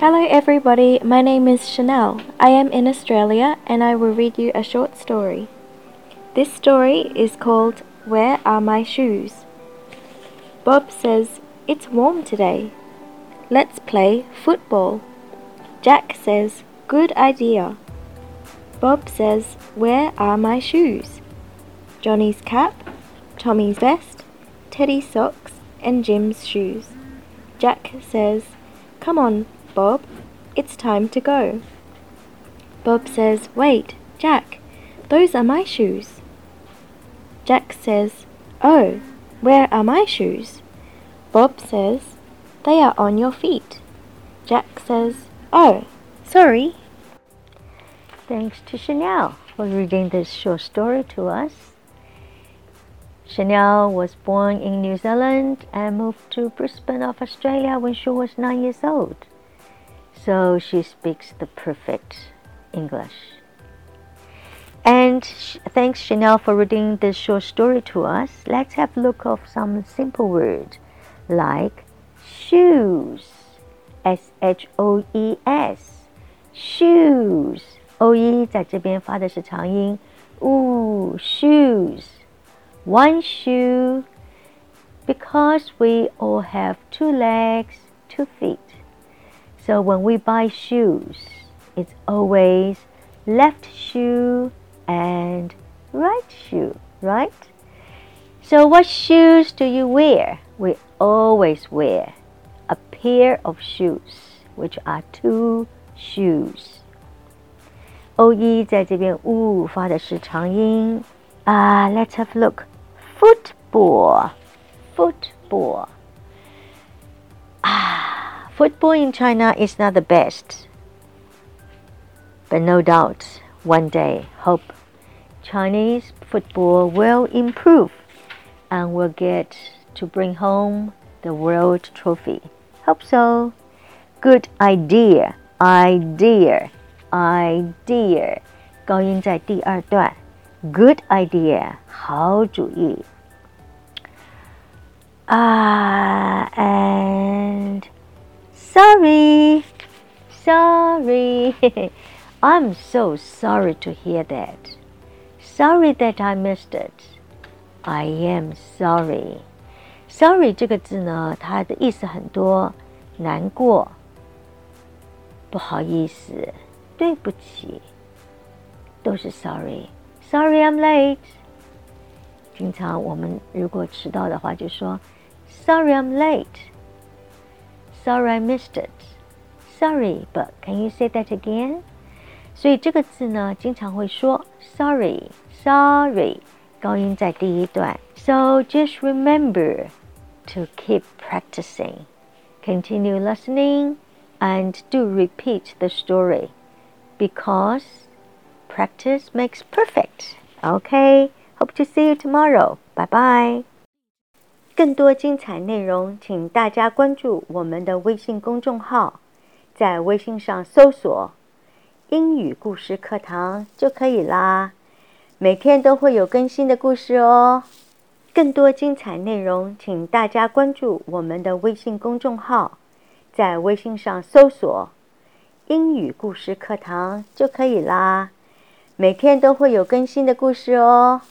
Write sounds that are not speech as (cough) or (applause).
Hello, everybody. My name is Chanel. I am in Australia and I will read you a short story. This story is called Where Are My Shoes? Bob says, It's warm today. Let's play football. Jack says, Good idea. Bob says, Where are my shoes? Johnny's cap, Tommy's vest, Teddy's socks, and Jim's shoes. Jack says, Come on, Bob, it's time to go. Bob says, Wait, Jack, those are my shoes. Jack says, Oh, where are my shoes? Bob says, They are on your feet. Jack says, Oh, sorry. Thanks to Chanel for reading this short story to us. Chanel was born in New Zealand and moved to Brisbane of Australia when she was nine years old so she speaks the perfect English. And thanks Chanel for reading this short story to us. Let's have a look of some simple words like shoes, S H O E S, shoes. O E 在这边发的是长音，ooh shoes. One shoe, because we all have two legs, two feet. So when we buy shoes, it's always left shoe and right shoe, right? So what shoes do you wear? We always wear a pair of shoes, which are two shoes. O E 在这边 u 发的是长音啊。Uh, let's have a look. Football, football. Football in China is not the best, but no doubt one day hope Chinese football will improve and will get to bring home the world trophy. Hope so. Good idea, idea, idea. 高音在第二段。Good idea，好主意。啊、 (laughs) I'm so sorry to hear that. Sorry that I missed it. I am sorry. Sorry 这个字呢，它的意思很多，难过、不好意思、对不起，都是 sorry。Sorry I'm late。经常我们如果迟到的话，就说 Sorry I'm late。Sorry, I missed it. Sorry, but can you say that again? 所以这个字呢，经常会说 sorry, sorry，高音在第一段。So just remember to keep practicing, continue listening, and do repeat the story because practice makes perfect. Okay, hope to see you tomorrow. Bye bye. 更多精彩内容，请大家关注我们的微信公众号， 在微信上搜索“英语故事课堂”就可以啦。每天都会有更新的故事哦。更多精彩内容，请大家关注我们的微信公众号，在微信上搜索“英语故事课堂”就可以啦。每天都会有更新的故事哦。